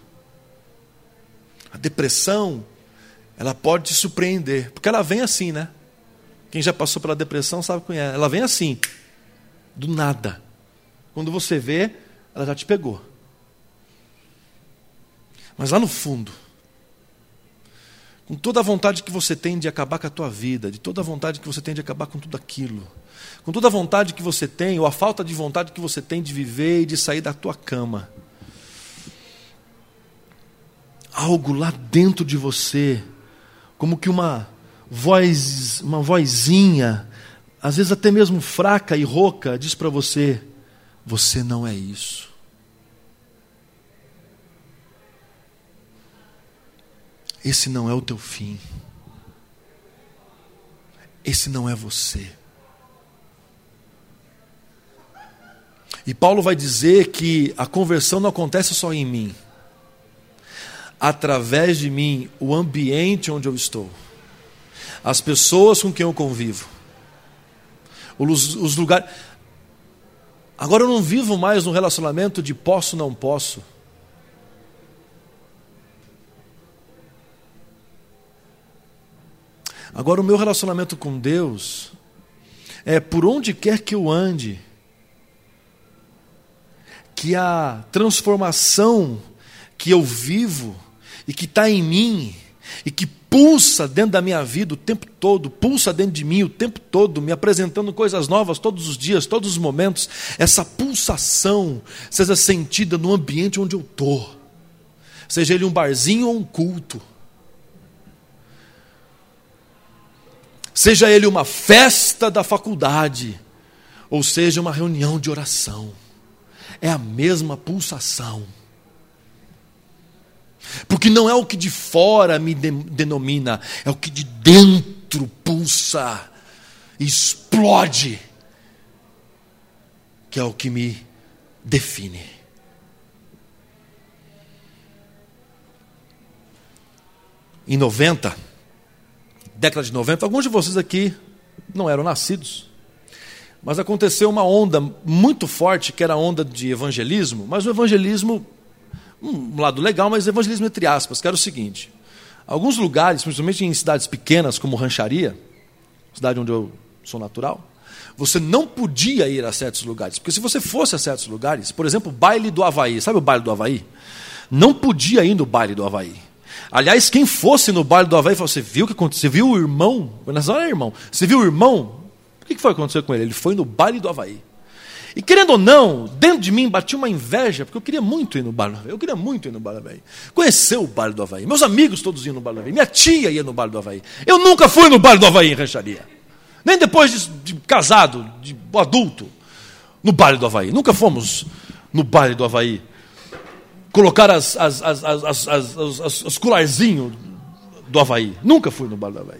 A depressão, ela pode te surpreender, porque ela vem assim, né? Quem já passou pela depressão sabe quem é. Ela vem assim, do nada. Quando você vê, ela já te pegou. Mas lá no fundo, com toda a vontade que você tem de acabar com a tua vida, de toda a vontade que você tem de acabar com tudo aquilo, com toda a vontade que você tem, ou a falta de vontade que você tem de viver e de sair da tua cama, algo lá dentro de você, como que uma voz, uma vozinha, às vezes até mesmo fraca e rouca, diz para você: você não é isso. Esse não é o teu fim. Esse não é você. E Paulo vai dizer que a conversão não acontece só em mim através de mim o ambiente onde eu estou, as pessoas com quem eu convivo, os, os lugares. Agora eu não vivo mais num relacionamento de posso, não posso. Agora o meu relacionamento com Deus é por onde quer que eu ande, que a transformação que eu vivo e que está em mim e que pulsa dentro da minha vida o tempo todo, pulsa dentro de mim o tempo todo, me apresentando coisas novas todos os dias, todos os momentos, essa pulsação seja sentida no ambiente onde eu estou, seja ele um barzinho ou um culto, seja ele uma festa da faculdade, ou seja uma reunião de oração, é a mesma pulsação. Porque não é o que de fora me de, denomina, é o que de dentro pulsa, explode, que é o que me define. Em 90, década de 90, alguns de vocês aqui não eram nascidos, mas aconteceu uma onda muito forte, que era a onda de evangelismo, mas o evangelismo um lado legal, mas evangelismo entre aspas, que era o seguinte: alguns lugares, principalmente em cidades pequenas como Rancharia, cidade onde eu sou natural, você não podia ir a certos lugares, porque se você fosse a certos lugares, por exemplo, baile do Havaí, sabe o baile do Havaí? Não podia ir no baile do Havaí. Aliás, quem fosse no baile do Havaí, você viu o que aconteceu? Você viu o irmão? Nessa hora é irmão. Você viu o irmão? O que foi que aconteceu com ele? Ele foi no baile do Havaí. E querendo ou não, dentro de mim batia uma inveja, porque eu queria muito ir no Bar do Havaí. Eu queria muito ir no Bar do Havaí. Conhecer o Bar do Havaí. Meus amigos todos iam no Bar do Havaí. Minha tia ia no Bar do Havaí. Eu nunca fui no Bar do Havaí em rancharia. Nem depois de, de casado, de adulto, no Bar do Havaí. Nunca fomos no Bar do Havaí. Colocar as, as, as, as, as, as, as colarzinhos do Havaí. Nunca fui no Bar do Havaí.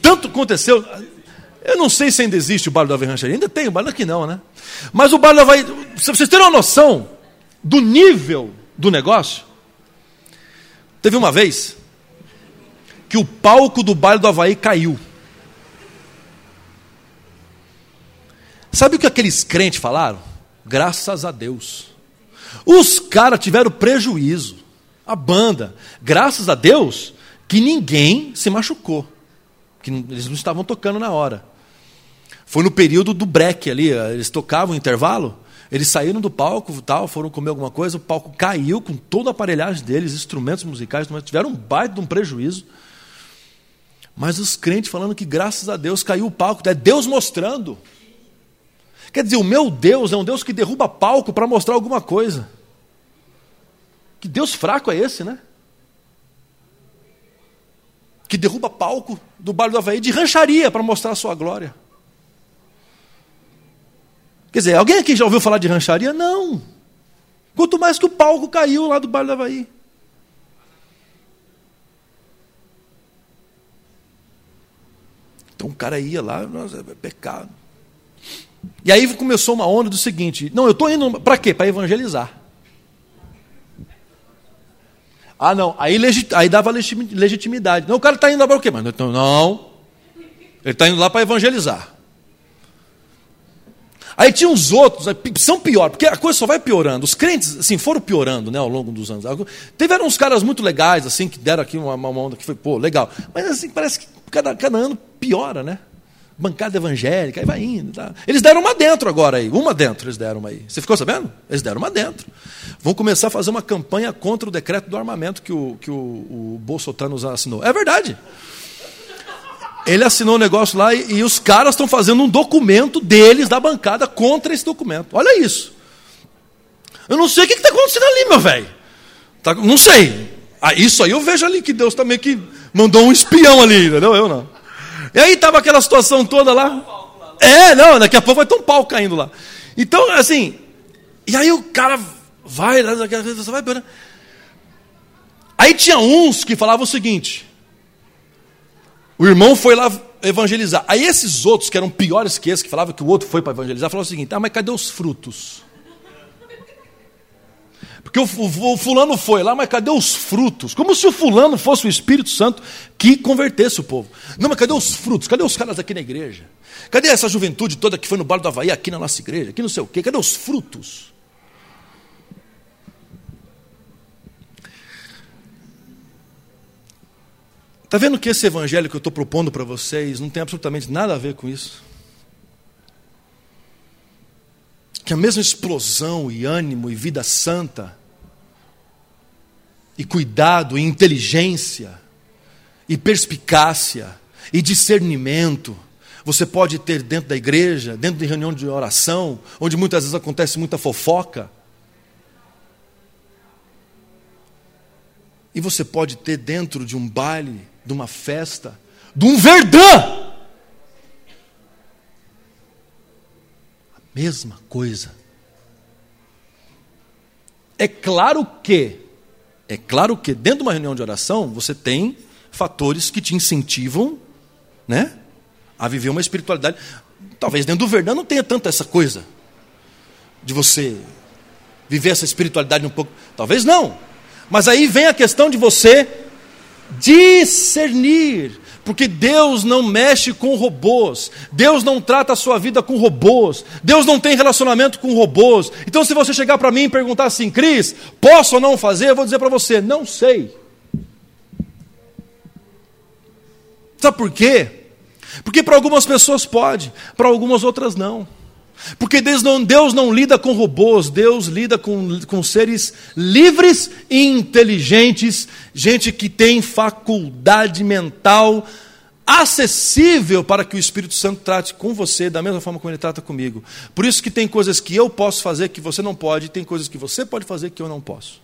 Tanto aconteceu. Eu não sei se ainda existe o Bar do Havaí Rancharia. Ainda tem, o Bar aqui não, né? Mas o Bar do Havaí, vocês terem uma noção do nível do negócio, teve uma vez que o palco do Bar do Havaí caiu. Sabe o que aqueles crentes falaram? Graças a Deus. Os caras tiveram prejuízo. A banda, graças a Deus, que ninguém se machucou. Que eles não estavam tocando na hora. Foi no período do break ali, eles tocavam o intervalo, eles saíram do palco, tal, foram comer alguma coisa, o palco caiu com toda a aparelhagem deles, instrumentos musicais, tiveram um baita de um prejuízo. Mas os crentes falando que graças a Deus caiu o palco, é Deus mostrando. Quer dizer, o meu Deus é um Deus que derruba palco para mostrar alguma coisa. Que Deus fraco é esse, né? Que derruba palco do baile do Havaí de rancharia para mostrar a sua glória. Quer dizer, alguém aqui já ouviu falar de rancharia? Não. Quanto mais que o palco caiu lá do bairro da Havaí. Então o cara ia lá, nossa, é pecado. E aí começou uma onda do seguinte: não, eu estou indo para quê? Para evangelizar. Ah, não, aí, legit, aí dava legitimidade. Não, o cara está indo lá para o quê? Mas então, não, ele está indo lá para evangelizar. Aí tinha uns outros, são pior, porque a coisa só vai piorando. Os crentes, assim, foram piorando, né, ao longo dos anos. Tiveram uns caras muito legais, assim, que deram aqui uma, uma onda que foi, pô, legal. Mas, assim, parece que cada, cada ano piora, né? Bancada evangélica, aí vai indo. Tá? Eles deram uma dentro agora aí, uma dentro eles deram aí. Você ficou sabendo? Eles deram uma dentro. Vão começar a fazer uma campanha contra o decreto do armamento que o, que o, o Bolsonaro assinou. É verdade. Ele assinou um negócio lá e, e os caras estão fazendo um documento deles, da bancada, contra esse documento. Olha isso. Eu não sei o que está acontecendo ali, meu velho. Tá, não sei. Ah, isso aí eu vejo ali que Deus também que mandou um espião ali, entendeu? Eu não. E aí estava aquela situação toda lá. É, não, daqui a pouco vai ter um pau caindo lá. Então, assim, e aí o cara vai, vai. Aí tinha uns que falavam o seguinte: o irmão foi lá evangelizar. Aí esses outros, que eram piores que esse, que falavam que o outro foi para evangelizar, falaram o seguinte: ah, mas cadê os frutos? Porque o, o, fulano foi lá, mas cadê os frutos? Como se o fulano fosse o Espírito Santo que convertesse o povo. Não, mas cadê os frutos? Cadê os caras aqui na igreja? Cadê essa juventude toda que foi no bar do Havaí, aqui na nossa igreja? Aqui não sei o quê. Cadê os frutos? Está vendo que esse evangelho que eu estou propondo para vocês não tem absolutamente nada a ver com isso? Que a mesma explosão e ânimo e vida santa, e cuidado e inteligência e perspicácia e discernimento você pode ter dentro da igreja, dentro de reunião de oração, onde muitas vezes acontece muita fofoca. E você pode ter dentro de um baile, de uma festa, de um verdão. A mesma coisa. É claro que, é claro que dentro de uma reunião de oração, você tem fatores que te incentivam, né? A viver uma espiritualidade. Talvez dentro do Verdão não tenha tanta essa coisa de você viver essa espiritualidade um pouco. Talvez não. Mas aí vem a questão de você discernir. Porque Deus não mexe com robôs, Deus não trata a sua vida com robôs, Deus não tem relacionamento com robôs. Então, se você chegar para mim e perguntar assim, Cris, posso ou não fazer? Eu vou dizer para você, não sei. Sabe por quê? Porque para algumas pessoas pode, para algumas outras não. Porque Deus não, Deus não lida com robôs, Deus lida com, com seres livres e inteligentes, gente que tem faculdade mental acessível para que o Espírito Santo trate com você da mesma forma como ele trata comigo. Por isso que tem coisas que eu posso fazer que você não pode, e tem coisas que você pode fazer que eu não posso.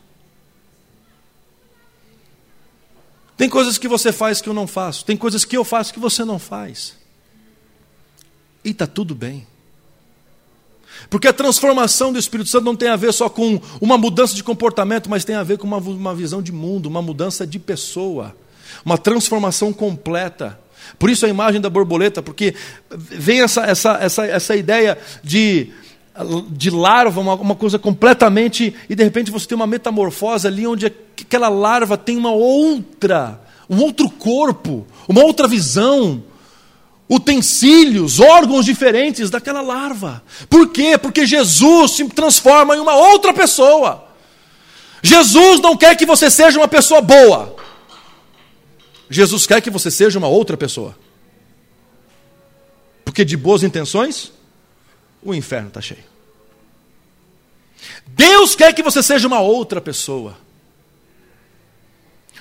Tem coisas que você faz que eu não faço. Tem coisas que eu faço que você não faz. E está tudo bem. Porque a transformação do Espírito Santo não tem a ver só com uma mudança de comportamento, mas tem a ver com uma, uma visão de mundo, uma mudança de pessoa, uma transformação completa. Por isso a imagem da borboleta, porque vem essa, essa, essa, essa ideia de de larva, uma, uma, coisa completamente. E de repente você tem uma metamorfose ali onde aquela larva tem uma outra, um outro corpo, uma outra visão, utensílios, órgãos diferentes daquela larva. Por quê? Porque Jesus se transforma em uma outra pessoa. Jesus não quer que você seja uma pessoa boa. Jesus quer que você seja uma outra pessoa. Porque de boas intenções, o inferno está cheio. Deus quer que você seja uma outra pessoa.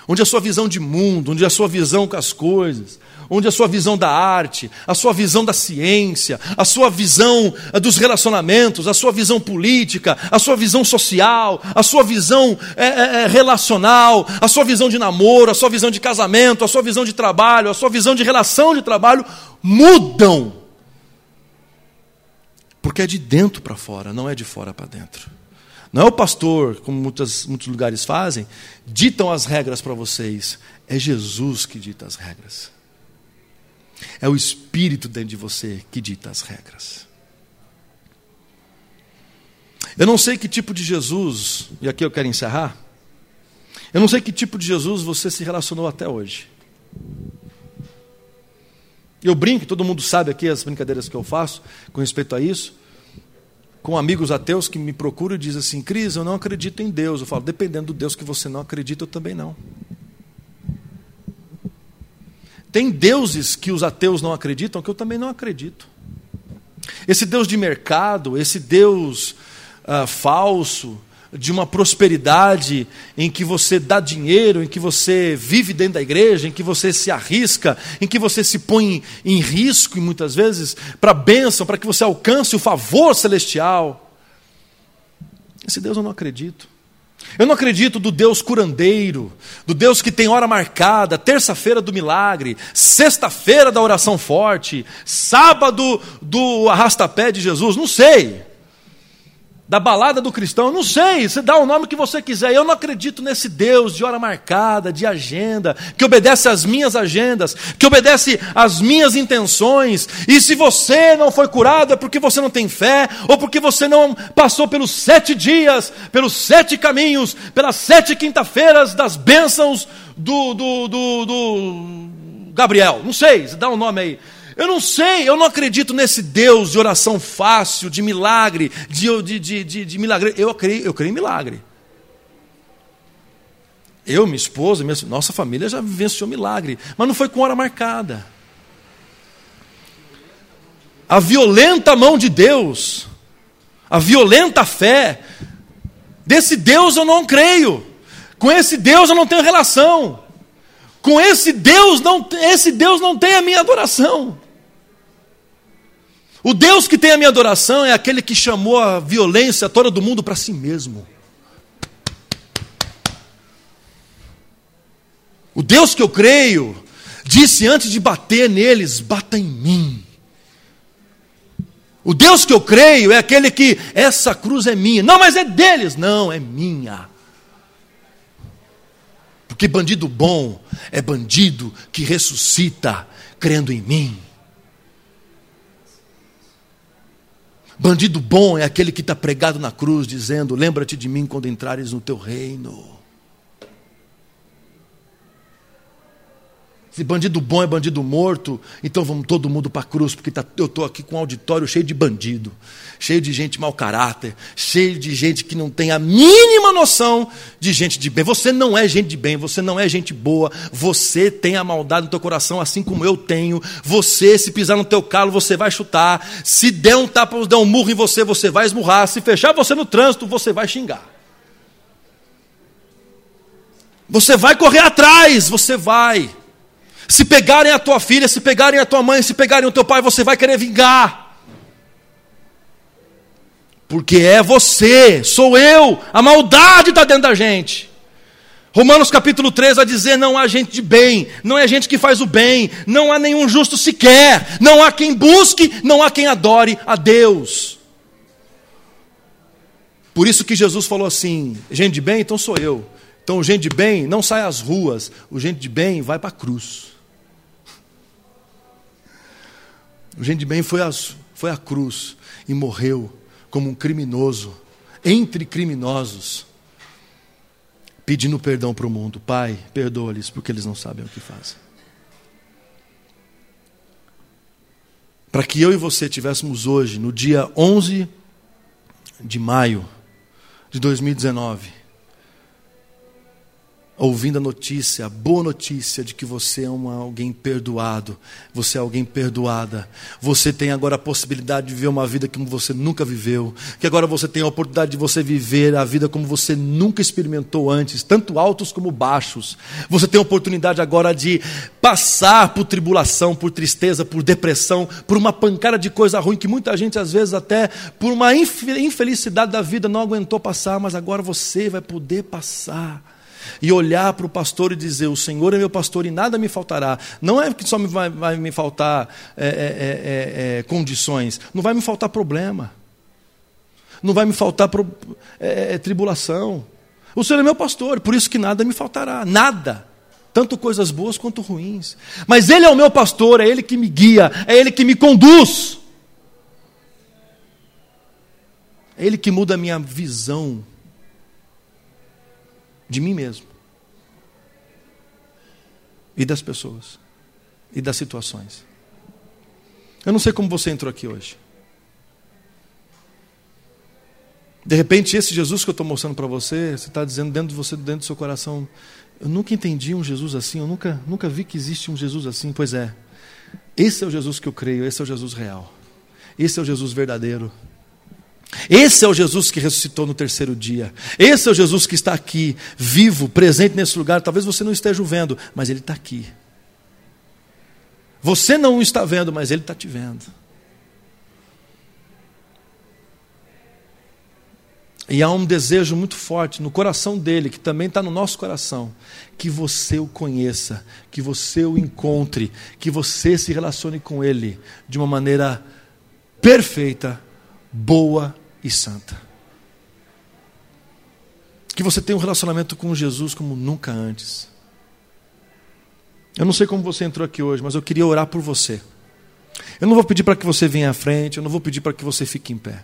Onde a sua visão de mundo, onde a sua visão com as coisas, onde a sua visão da arte, a sua visão da ciência, a sua visão eh, dos relacionamentos, a sua visão política, a sua visão social, a sua visão é, é, relacional, a sua visão de namoro, a sua visão de casamento, a sua visão de trabalho, a sua visão de relação de trabalho mudam. Porque é de dentro para fora, não é de fora para dentro. Não é o pastor, como muitas, muitos lugares fazem, ditam as regras para vocês. É Jesus que dita as regras. É o Espírito dentro de você que dita as regras. Eu não sei que tipo de Jesus, e aqui eu quero encerrar. Eu não sei que tipo de Jesus você se relacionou até hoje. Eu brinco, todo mundo sabe aqui as brincadeiras que eu faço com respeito a isso. Com amigos ateus que me procuram e dizem assim: Cris, eu não acredito em Deus. Eu falo: dependendo do Deus que você não acredita, eu também não. Tem deuses que os ateus não acreditam que eu também não acredito. Esse Deus de mercado, esse Deus uh, falso, de uma prosperidade em que você dá dinheiro, em que você vive dentro da igreja, em que você se arrisca, em que você se põe em risco, e muitas vezes, para a bênção, para que você alcance o favor celestial. Esse Deus eu não acredito. Eu não acredito do Deus curandeiro, do Deus que tem hora marcada, terça-feira do milagre, sexta-feira da oração forte, sábado do arrastapé de Jesus, não sei da balada do cristão, não sei, você dá o nome que você quiser. Eu não acredito nesse Deus de hora marcada, de agenda, que obedece às minhas agendas, que obedece às minhas intenções. E se você não foi curado é porque você não tem fé, ou porque você não passou pelos sete dias, pelos sete caminhos, pelas sete quinta-feiras das bênçãos do, do, do, do Gabriel. Não sei, dá um nome aí. Eu não sei, eu não acredito nesse Deus de oração fácil, de milagre, de, de, de, de, de milagre. Eu creio, eu creio em milagre. Eu, minha esposa, minha, nossa família já vivenciou milagre, mas não foi com hora marcada. A violenta mão de Deus, a violenta fé, desse Deus eu não creio, com esse Deus eu não tenho relação. Com esse Deus não, esse Deus não tem a minha adoração. O Deus que tem a minha adoração é aquele que chamou a violência toda do mundo para si mesmo. O Deus que eu creio disse antes de bater neles, bata em mim. O Deus que eu creio é aquele que essa cruz é minha. Não, mas é deles. Não, é minha. Porque bandido bom é bandido que ressuscita crendo em mim. Bandido bom é aquele que está pregado na cruz, dizendo: Lembra-te de mim quando entrares no teu reino. Se bandido bom é bandido morto, então vamos todo mundo para a cruz, porque tá, eu estou aqui com um auditório cheio de bandido, cheio de gente mau caráter, cheio de gente que não tem a mínima noção de gente de bem. Você não é gente de bem, você não é gente boa, você tem a maldade no teu coração, assim como eu tenho. Você, se pisar no teu calo, você vai chutar. Se der um tapa, der um murro em você, você vai esmurrar. Se fechar você no trânsito, você vai xingar. Você vai correr atrás, você vai. Se pegarem a tua filha, se pegarem a tua mãe, se pegarem o teu pai, você vai querer vingar. Porque é você, sou eu, a maldade está dentro da gente. Romanos capítulo 3 vai dizer: não há gente de bem, não é gente que faz o bem, não há nenhum justo sequer, não há quem busque, não há quem adore a Deus. Por isso que Jesus falou assim: gente de bem, então sou eu. Então, o gente de bem não sai às ruas, o gente de bem vai para a cruz. O gente de bem foi, as, foi à cruz e morreu como um criminoso, entre criminosos, pedindo perdão para o mundo. Pai, perdoa-lhes porque eles não sabem o que fazem. Para que eu e você tivéssemos hoje, no dia 11 de maio de 2019, ouvindo a notícia, a boa notícia de que você é uma, alguém perdoado, você é alguém perdoada, você tem agora a possibilidade de viver uma vida como você nunca viveu, que agora você tem a oportunidade de você viver a vida como você nunca experimentou antes, tanto altos como baixos. Você tem a oportunidade agora de passar por tribulação, por tristeza, por depressão, por uma pancada de coisa ruim que muita gente às vezes até por uma infelicidade da vida não aguentou passar, mas agora você vai poder passar e olhar para o pastor e dizer: O Senhor é meu pastor e nada me faltará. Não é que só me vai, vai me faltar é é, é, é, é, condições, não vai me faltar problema, não vai me faltar pro, é, tribulação. O Senhor é meu pastor, por isso que nada me faltará, nada. Tanto coisas boas quanto ruins. Mas Ele é o meu pastor, é Ele que me guia, é Ele que me conduz. É Ele que muda a minha visão de mim mesmo e das pessoas e das situações. Eu não sei como você entrou aqui hoje. De repente, esse Jesus que eu estou mostrando para você, você está dizendo dentro de você, dentro do seu coração, eu nunca entendi um Jesus assim, eu nunca, nunca vi que existe um Jesus assim. Pois é, esse é o Jesus que eu creio, esse é o Jesus real, esse é o Jesus verdadeiro. Esse é o Jesus que ressuscitou no terceiro dia. Esse é o Jesus que está aqui, vivo, presente nesse lugar. Talvez você não esteja vendo, mas Ele está aqui. Você não o está vendo, mas Ele está te vendo. E há um desejo muito forte no coração dele, que também está no nosso coração, que você o conheça, que você o encontre, que você se relacione com ele de uma maneira perfeita boa e santa. Que você tenha um relacionamento com Jesus como nunca antes. Eu não sei como você entrou aqui hoje, mas eu queria orar por você. Eu não vou pedir para que você venha à frente, eu não vou pedir para que você fique em pé.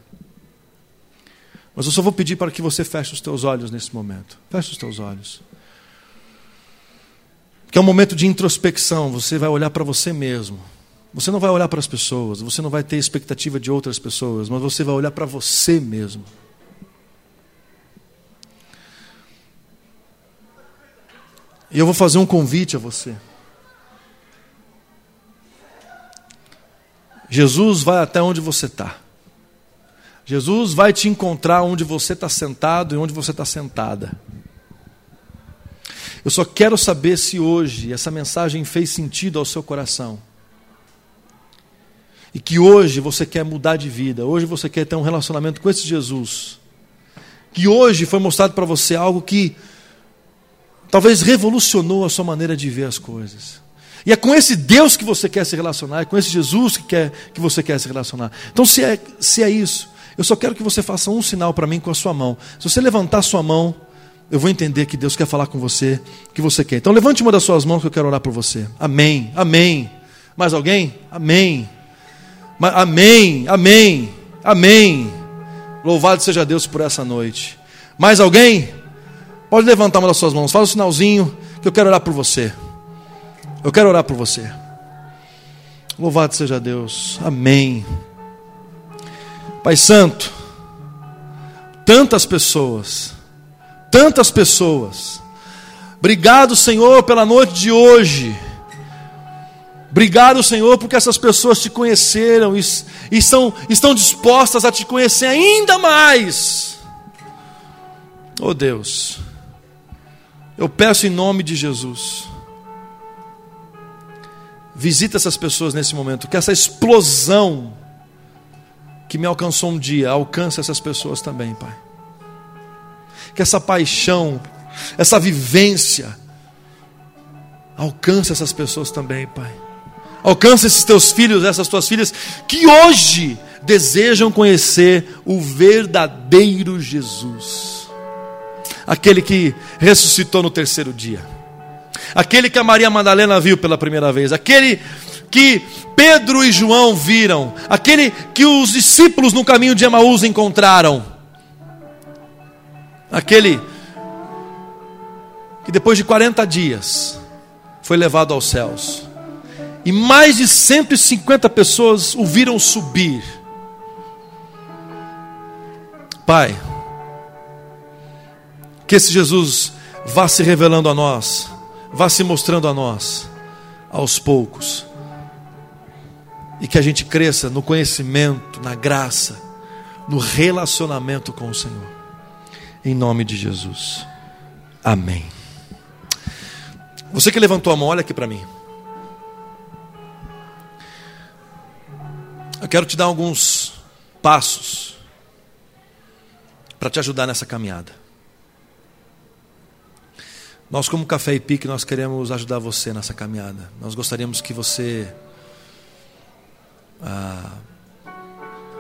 Mas eu só vou pedir para que você feche os teus olhos nesse momento. Feche os teus olhos. Que é um momento de introspecção, você vai olhar para você mesmo. Você não vai olhar para as pessoas, você não vai ter expectativa de outras pessoas, mas você vai olhar para você mesmo. E eu vou fazer um convite a você. Jesus vai até onde você está. Jesus vai te encontrar onde você está sentado e onde você está sentada. Eu só quero saber se hoje essa mensagem fez sentido ao seu coração. E que hoje você quer mudar de vida, hoje você quer ter um relacionamento com esse Jesus. Que hoje foi mostrado para você algo que talvez revolucionou a sua maneira de ver as coisas. E é com esse Deus que você quer se relacionar, é com esse Jesus que, quer, que você quer se relacionar. Então, se é, se é isso, eu só quero que você faça um sinal para mim com a sua mão. Se você levantar a sua mão, eu vou entender que Deus quer falar com você, que você quer. Então levante uma das suas mãos que eu quero orar por você. Amém. Amém. Mais alguém? Amém. Amém. Amém. Amém. Louvado seja Deus por essa noite. Mais alguém? Pode levantar uma das suas mãos. Faz um sinalzinho que eu quero orar por você. Eu quero orar por você. Louvado seja Deus. Amém. Pai Santo, tantas pessoas tantas pessoas. Obrigado, Senhor, pela noite de hoje. Obrigado, Senhor, porque essas pessoas te conheceram e, e são, estão dispostas a te conhecer ainda mais. Oh Deus, eu peço em nome de Jesus, visita essas pessoas nesse momento, que essa explosão que me alcançou um dia alcance essas pessoas também, Pai que essa paixão, essa vivência, alcance essas pessoas também, Pai. Alcance esses teus filhos, essas tuas filhas, que hoje desejam conhecer o verdadeiro Jesus, aquele que ressuscitou no terceiro dia, aquele que a Maria Madalena viu pela primeira vez, aquele que Pedro e João viram, aquele que os discípulos no caminho de Emaús encontraram. Aquele que depois de 40 dias foi levado aos céus. E mais de 150 pessoas o viram subir. Pai, que esse Jesus vá se revelando a nós, vá se mostrando a nós, aos poucos, e que a gente cresça no conhecimento, na graça, no relacionamento com o Senhor em nome de Jesus. Amém. Você que levantou a mão, olha aqui para mim. Eu quero te dar alguns passos para te ajudar nessa caminhada. Nós, como Café e Pique, nós queremos ajudar você nessa caminhada. Nós gostaríamos que você ah,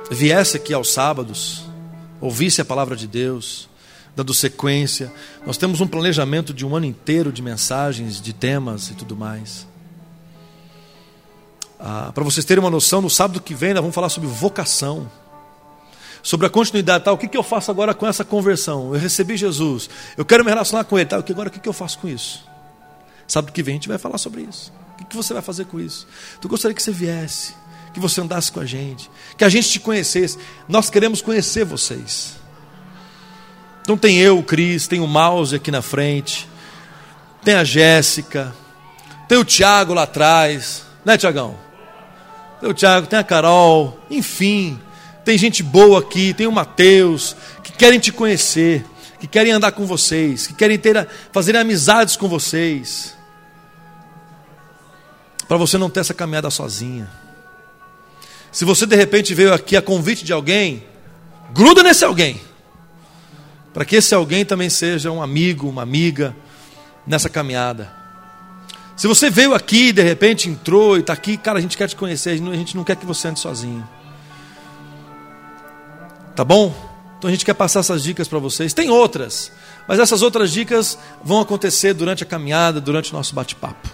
viesse aqui aos sábados, ouvisse a palavra de Deus, dando sequência. Nós temos um planejamento de um ano inteiro de mensagens, de temas e tudo mais. Ah, Para vocês terem uma noção, no sábado que vem nós vamos falar sobre vocação. Sobre a continuidade, tá? o que, que eu faço agora com essa conversão? Eu recebi Jesus, eu quero me relacionar com Ele, tá? agora o que, que eu faço com isso? Sábado que vem a gente vai falar sobre isso. O que, que você vai fazer com isso? Tu gostaria que você viesse, que você andasse com a gente, que a gente te conhecesse. Nós queremos conhecer vocês. Então tem eu, o Cris, tem o Mouse aqui na frente, tem a Jéssica, tem o Tiago lá atrás, né, Tiagão? Tem o Tiago, tem a Carol, enfim, tem gente boa aqui, tem o Mateus, que querem te conhecer, que querem andar com vocês, que querem ter, fazer amizades com vocês, para você não ter essa caminhada sozinha. Se você de repente veio aqui a convite de alguém, gruda nesse alguém para que esse alguém também seja um amigo, uma amiga nessa caminhada. Se você veio aqui, de repente entrou e está aqui, cara, a gente quer te conhecer, a gente não quer que você ande sozinho. Tá bom? Então a gente quer passar essas dicas para vocês. Tem outras, mas essas outras dicas vão acontecer durante a caminhada, durante o nosso bate-papo,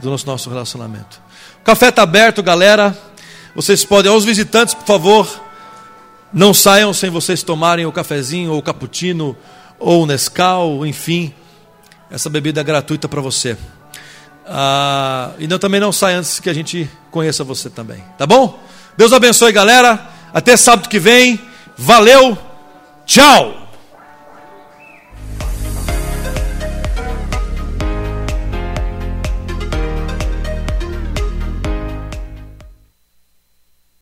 durante o nosso relacionamento. O café está aberto, galera. Vocês podem, aos visitantes, por favor, não saiam sem vocês tomarem o cafezinho, ou o cappuccino, ou o Nescau, enfim. Essa bebida é gratuita para você. Ah, e não, também não sai antes que a gente conheça você também. Tá bom? Deus abençoe, galera. Até sábado que vem. Valeu. Tchau.